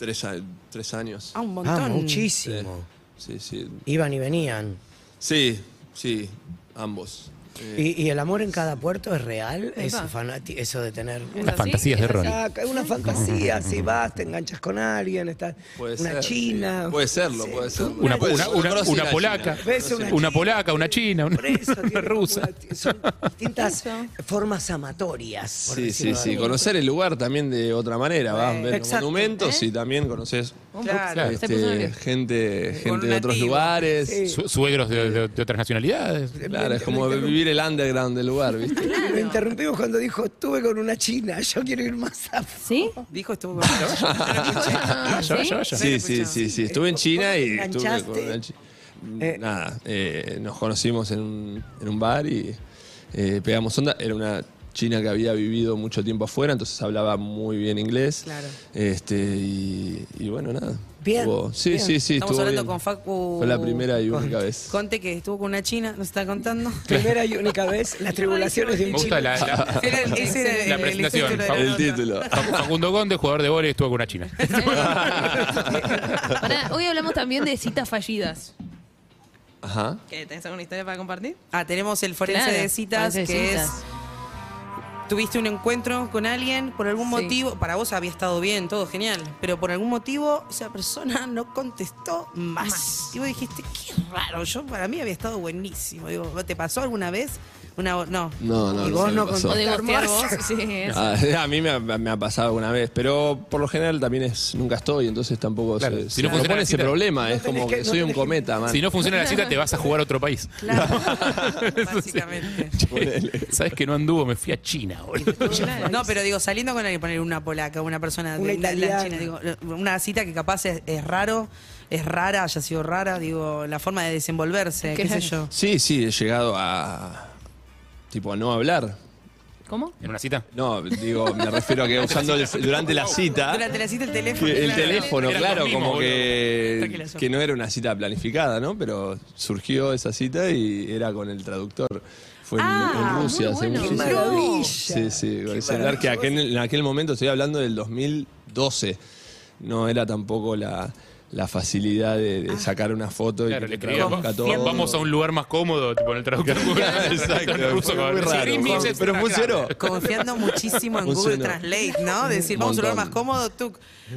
tres, a- tres años. Ah, un montón. Ah, muchísimo. Sí, sí. Iban y venían. Sí, sí, ambos. Eh, ¿Y, y el amor en cada puerto es real? Eso de tener... ¿Es Las así? fantasías de ¿Es Ronnie. una fantasía, si vas, te enganchas con alguien, estás puede una ser, china. sí. Puede serlo, puede. Una, una, ser. una- una la polaca, una, una polaca, una china, una, eso, una <laughs> rusa. una- son distintas formas amatorias. Sí, sí, sí. Conocer el lugar también de otra manera. Vas a ver monumentos ¿Eh? y también conoces Claro. Se este, gente, gente de otros lugares. Sí. Su- suegros de, de- de otras nacionalidades. Claro, es como vivir el underground del lugar, ¿viste? <laughs> Lo interrumpimos cuando dijo, estuve con una china, yo quiero ir más a... ¿Sí? Dijo estuvo con <laughs> Ah, ¿sí? vaya, vaya. Sí, sí, sí, sí. Estuve en China y ¿Cómo te estuve con una chi- Eh. Nada, eh, nos conocimos en un, en un bar y eh, pegamos onda. Era una china que había vivido mucho tiempo afuera, entonces hablaba muy bien inglés. Claro. Este, y, y bueno, nada. Bien, Estuvo- sí, bien. sí, sí, Estamos estuvo hablando bien. con Facu. Fue la primera y única vez. Conte que estuvo con una china, ¿nos está contando? <laughs> Primera y única vez, las tribulaciones de Me un gusta chino. la, la- Era el- ese era La el- presentación. El título El Facundo Conde, jugador de vóley, estuvo con una china. <laughs> Hoy hablamos también de citas fallidas. Ajá. ¿Qué, ¿Tenés alguna historia para compartir? Ah, tenemos el forense Claro, de citas, que citas. es. Tuviste un encuentro con alguien, por algún Sí. motivo, para vos había estado bien, todo genial, pero por algún motivo esa persona no contestó más. Y vos dijiste, qué raro, yo para mí había estado buenísimo. Digo, ¿te pasó alguna vez? Una, no. No, no, Y no vos no pasó. O de gostear vos. Sí, <laughs> eso. Ah, a mí me ha, me ha pasado alguna vez, pero por lo general también es nunca estoy, entonces tampoco Claro, se, si se no funciona propone la ese cita- problema, No es como que- que, no soy un tenés que- cometa, man. Si no funciona la cita, te vas a jugar a otro país. Claro. <laughs> Básicamente. <laughs> Sabes que no anduvo, me fui a China, boludo. No, pero digo, saliendo con alguien, poner una polaca, una persona Una de la- la italiana. China, digo, una cita que capaz es, es raro, es rara, haya sido rara, digo, la forma de desenvolverse, ¿Qué qué sé yo. Sí, sí, he llegado a tipo a no hablar. ¿Cómo? ¿En una cita? No, digo, me refiero a que usando el- durante la cita Durante la cita el teléfono. que el claro. teléfono, claro, como que, Tranquila, que no era una cita planificada, ¿no? Pero surgió esa cita y era con el traductor. Fue en- Ah, en, Rusia muy hace bueno. ¡Qué muchísimo. maravilla! Sí, sí, con Qué el celular que aquel- en aquel momento estoy hablando del 2012. No era tampoco la, la facilidad de, de sacar una foto Claro, y le que escribía, traduzca "Va- todo. vamos a un lugar más cómodo, tipo en el traductor. <laughs> Exacto, ruso, muy raro. Sí, Pero funcionó. Confiando muchísimo en Funcionó. Google Translate, ¿no? Decir, vamos a un lugar más cómodo, tú.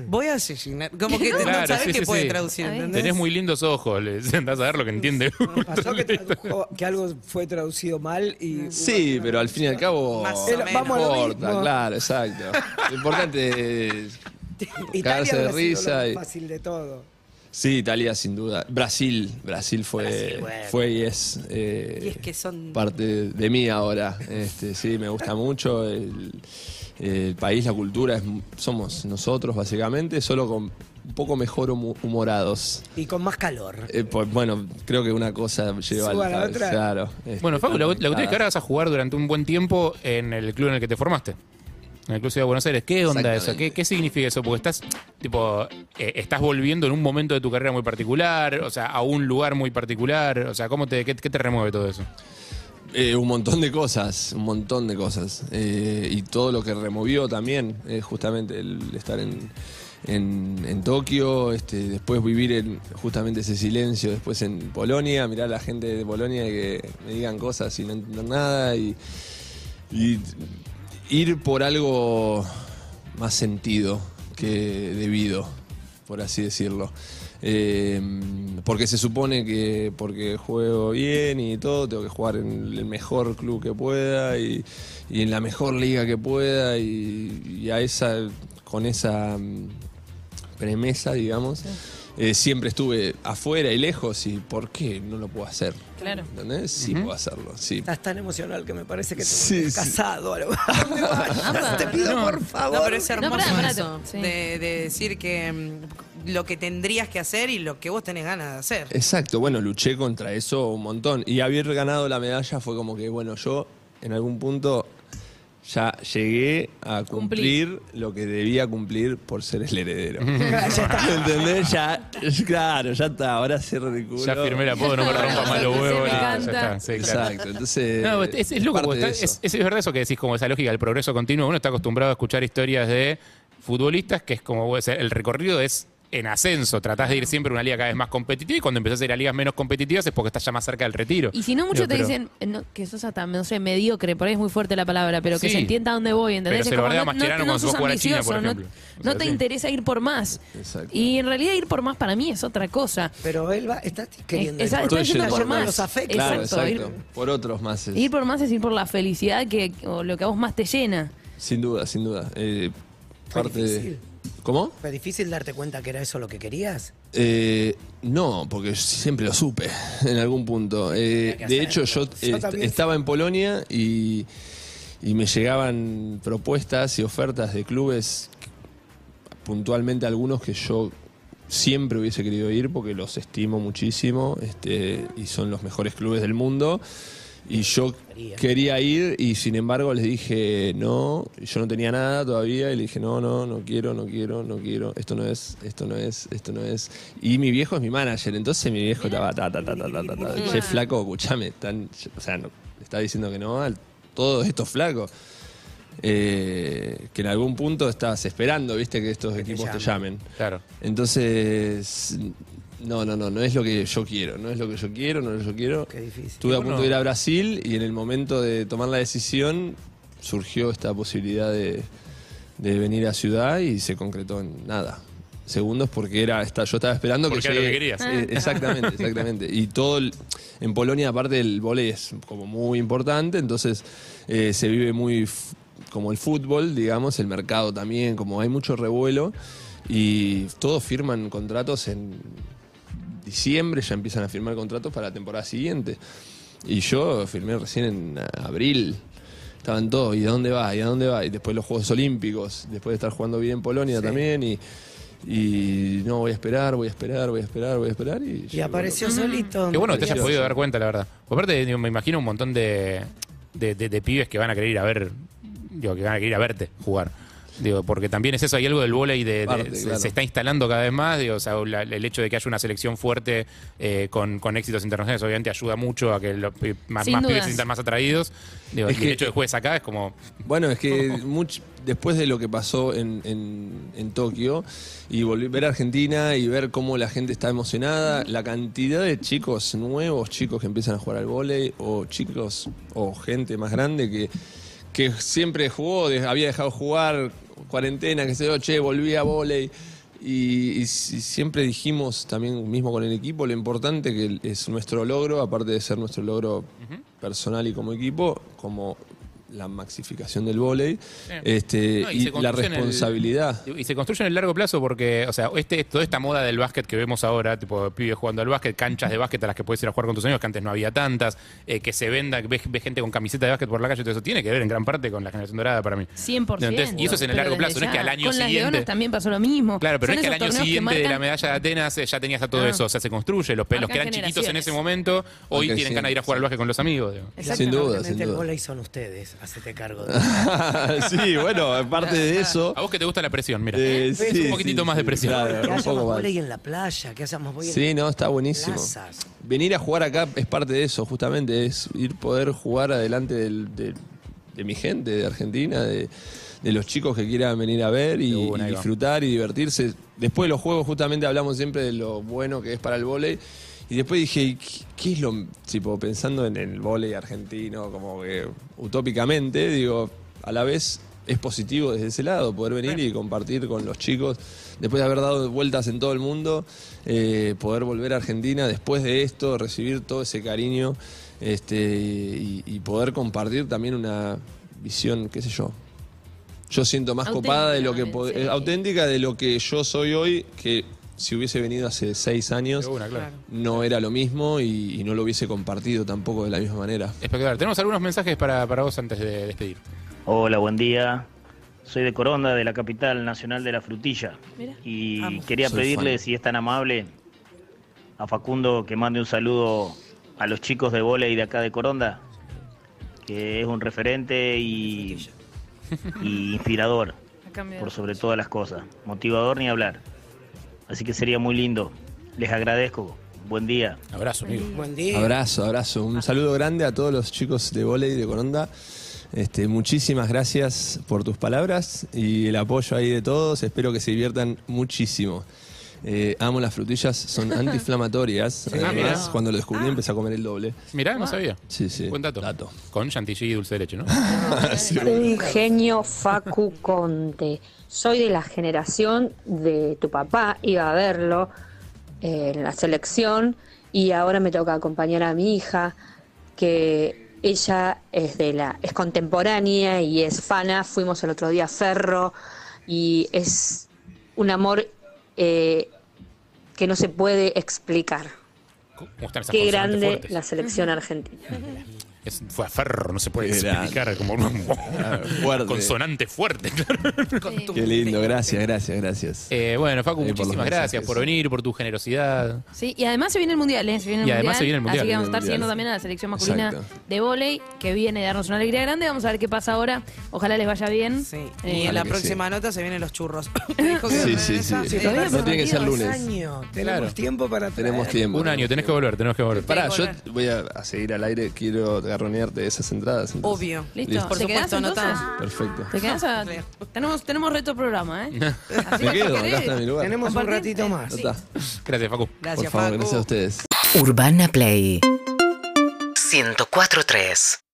Voy a asesinar. Como que no Claro, sabes sí, qué sí, puede sí. traducir. ¿entendés? Tenés muy lindos ojos, le andás a ver lo que entiende. Pasó que, tradujo- que algo fue traducido mal y... Sí, pero al fin y al cabo. Más o Era- menos. vamos a lo importa, mismo. claro, exacto. Lo importante es. <laughs> Italia de risa lo y- más fácil de todo. Sí, Italia sin duda. Brasil, Brasil fue, Brasil, bueno. fue y es, eh, Y es que son- parte de mí ahora. Este, sí, me gusta <laughs> mucho el, el país, la cultura, es- somos nosotros básicamente, solo con un poco mejor humo- humorados. Y con más calor. Eh, pues, bueno, creo que una cosa lleva al la otra. Claro. este, Bueno, Facu, la, la cuestión es que ahora vas a jugar durante un buen tiempo en el club en el que te formaste. Ciudad de Buenos Aires. ¿Qué onda eso? ¿Qué, qué significa eso? Porque estás, tipo, eh, estás volviendo en un momento de tu carrera muy particular, o sea, a un lugar muy particular. O sea, ¿cómo te, qué, qué te remueve todo eso? Eh, un montón de cosas, un montón de cosas. Eh, y todo lo que removió también, justamente el estar en, en, en Tokio, este, después vivir en justamente ese silencio, después en Polonia, mirar a la gente de Polonia que me digan cosas y no entender nada. Y, y ir por algo más sentido que debido, por así decirlo. Eh, porque se supone que porque juego bien y todo, tengo que jugar en el mejor club que pueda y, en la mejor liga que pueda y, y a esa con esa mm, premisa, digamos, eh, siempre estuve afuera y lejos y ¿por qué no lo puedo hacer? Claro. ¿Entendés? Sí puedo hacerlo, sí. Estás tan emocional que me parece que te Sí, sí. casado. a lo- ¿A dónde vas? Te pido por favor. No, pero es hermoso pará, pará, eso, sí. de, de decir que mm, lo que tendrías que hacer y lo que vos tenés ganas de hacer. Exacto, bueno, luché contra eso un montón. Y haber ganado la medalla fue como que, bueno, yo en algún punto ya llegué a cumplir lo que debía cumplir por ser el heredero. <laughs> ¿Entendés? Ya, claro, ya está, ahora se ridículo. Ya firmé el apodo, no me rompa más los Se me huevos. ya está, sí, claro. Exacto, entonces. No, es, es loco, parte porque de está- eso. es, verdad eso que decís, como esa lógica del progreso continuo. Uno está acostumbrado a escuchar historias de futbolistas que es como el recorrido es en ascenso. Tratás de ir siempre a una liga cada vez más competitiva y cuando empezás a ir a ligas menos competitivas es porque estás ya más cerca del retiro. Y si no, muchos te pero- dicen eh, no, que sos hasta, no sé, mediocre, por ahí es muy fuerte la palabra, pero que Sí. se entienda dónde voy, ¿entendés? Pero se Es lo como, no, no, no sos va a jugar a China, por ambicioso. O no, sea, te sí. interesa ir por más. Exacto. Y en realidad ir por más para mí es otra cosa. Pero él va, está queriendo. Ir por- yendo por más. los afectos. Claro, Exacto, exacto. ir- Por otros más. es- Ir por más es ir por la felicidad que, o lo que a vos más te llena. Sin duda, sin duda. Eh, parte difícil. de. ¿Cómo? ¿Fue difícil darte cuenta que era eso lo que querías? Eh, no, porque siempre lo supe <laughs> en algún punto. Eh, de hecho, yo, Yo también estaba en Polonia y, y me llegaban propuestas y ofertas de clubes, puntualmente algunos que yo siempre hubiese querido ir porque los estimo muchísimo este, y son los mejores clubes del mundo. Y yo Quería. ir y sin embargo les dije no, y yo no tenía nada todavía y le dije no, no, no quiero, no quiero, no quiero, esto no es, esto no es, esto no es. Y mi viejo es mi manager, entonces mi viejo estaba ta, ta, ta, ta, ta, ta, ta. Che, flaco, escuchame, están, o sea, no, está diciendo que no a todos estos flacos. Eh, que en algún punto estás esperando, viste, que estos equipos te llamen. Claro. Entonces, no, no, no, no es lo que yo quiero, no es lo que yo quiero, no es lo que yo quiero. Qué difícil. Estuve a punto de ir a Brasil y en el momento de tomar la decisión surgió esta posibilidad de, de venir a Ciudad y se concretó en nada. Segundos porque era, esta- yo estaba esperando Porque que era lo llegue- que querías. Eh, exactamente, exactamente. Y todo el- en Polonia aparte el vóley es como muy importante, entonces eh, se vive muy f- como el fútbol, digamos, el mercado también, como hay mucho revuelo y todos firman contratos en diciembre, ya empiezan a firmar contratos para la temporada siguiente. Y yo firmé recién en abril. Estaban todos, ¿y a dónde va? ¿Y a dónde va? Y después los Juegos Olímpicos, después de estar jugando bien en Polonia también. Y, y no, voy a esperar, voy a esperar, voy a esperar, voy a esperar. Y, Y apareció solito. Qué bueno que te hayas podido dar cuenta, la verdad. Por me imagino un montón de, de, de- de pibes que van a querer ir a ver, digo, que van a querer ir a verte jugar. Digo, porque también es eso, hay algo del vóley de, de- Parte, se, claro. se está instalando cada vez más, digo, o sea, la- el hecho de que haya una selección fuerte eh, con, con éxitos internacionales obviamente ayuda mucho a que los más, más pibes se sientan más atraídos. Digo, Es y que- el hecho de juegues acá es como, Bueno, es que much- después de lo que pasó en, en- en Tokio y volver ver Argentina y ver cómo la gente está emocionada, la cantidad de chicos nuevos, chicos que empiezan a jugar al vóley o chicos o gente más grande que, que siempre jugó, había dejado jugar, cuarentena, que se yo, che, volví a vóley. Y, y si- siempre dijimos también mismo con el equipo lo importante que es nuestro logro, aparte de ser nuestro logro personal y como equipo, como la maxificación del vóley este, No, y la el- responsabilidad. Y se construye en el largo plazo porque, o sea, este, toda esta moda del básquet que vemos ahora, tipo pibes jugando al básquet, canchas de básquet a las que puedes ir a jugar con tus amigos, que antes no había tantas, eh, que se venda, que ves, ves gente con camiseta de básquet por la calle, todo eso tiene que ver en gran parte con la generación dorada para mí. 100%. Entonces, y eso es en el largo plazo, no es que al año Con las siguiente- leonas también pasó lo mismo. Claro, pero no es que al año siguiente de la medalla de Atenas eh, ya tenías a todo Ah. eso, o sea, se construye. Los, pe- los que eran chiquitos en ese momento, hoy tienen sí, ganas de ir a jugar al básquet con los amigos. Sin duda, sin Obviamente el duda. vóley son ustedes, hacete cargo de <laughs> sí, bueno, aparte de eso. A vos que te gusta la presión, mira. eh, sí, un poquitito sí, más de sí, presión. claro, Que un poco más en la playa, que en Sí, no, está buenísimo. plazas. Venir a jugar acá es parte de eso, justamente, es ir poder jugar adelante del- de, de mi gente, de Argentina, de, de los chicos que quieran venir a ver y, y disfrutar y divertirse. Después de los juegos, justamente hablamos siempre de lo bueno que es para el vóley. Y después dije, ¿y ¿qué, es lo, tipo, pensando en el vóley argentino, como que utópicamente, digo, a la vez es positivo desde ese lado, poder venir y compartir con los chicos, después de haber dado vueltas en todo el mundo, eh, poder volver a Argentina después de esto, recibir todo ese cariño este, y, y poder compartir también una visión, qué sé yo. Yo siento más Auténtica copada de lo que sí. eh, auténtica de lo que yo soy hoy, que si hubiese venido hace seis años, De una, claro. no era lo mismo y, y no lo hubiese compartido tampoco de la misma manera. Espectacular. Tenemos algunos mensajes para, para vos antes de despedir. Hola, buen día. Soy de Coronda, de la capital nacional de la frutilla. Mira. Y Vamos. quería Soy pedirle, fan. si es tan amable, a Facundo que mande un saludo a los chicos de volei de acá de Coronda, que es un referente y, y inspirador, por sobre todas las cosas. Motivador ni hablar. Así que sería muy lindo. Les agradezco. Buen día. Abrazo, amigo. Buen día. Abrazo, abrazo. Un saludo grande a todos los chicos de volei de Coronda. Este, muchísimas gracias por tus palabras y el apoyo ahí de todos. Espero que se diviertan muchísimo. Eh, amo las frutillas, son <laughs> antiinflamatorias. Ah, Además, cuando lo descubrí empecé a comer el doble. Mirá, no sabía. Sí, sí. Buen dato. Dato. Con chantilly y dulce de leche, ¿no? <laughs> Sí. Un genio Facu Conte. Soy de la generación de tu papá, iba a verlo eh, en la selección y ahora me toca acompañar a mi hija, que ella es de la, es contemporánea y es fana. Fuimos el otro día a Ferro y es un amor eh, que no se puede explicar. ¿Cómo están esas Qué grande la selección argentina. Es- fue a ferro, no se puede grande. explicar como <laughs> fuerte. consonante fuerte. claro. Qué lindo, gracias, gracias, gracias. Eh, bueno, Facu, Ahí por los muchísimas gracias mensajes. por venir, por tu generosidad. Sí, y además se viene el mundial, ¿eh? Se viene el Y además mundial, se viene el mundial. Así que vamos a estar siguiendo también a la selección masculina Exacto. de vóley, que viene de darnos una alegría grande. Vamos a ver qué pasa ahora. Ojalá les vaya bien. Sí. Eh, y en la próxima nota se vienen los churros. <laughs> Me dijo que Sí, a sí, sí. Eh, No tiene que ser lunes. años. Tenemos Claro. tiempo para traer. Tenemos tiempo. Un año, tenés que volver, tenés que volver. Pará, yo voy a, a seguir al aire, quiero garronearte esas entradas. entonces. Obvio. ¿Listo? Por ¿Te quedás supuesto, entonces? Perfecto. ¿Te quedás a- Tenemos, tenemos reto programa, ¿eh? <laughs> Así Me que, quedo, si acá querés, está mi lugar. Tenemos un ratito más. Ya está. Gracias, Facu. Gracias, Por favor, Facu. gracias a ustedes. Urbana Play 104.3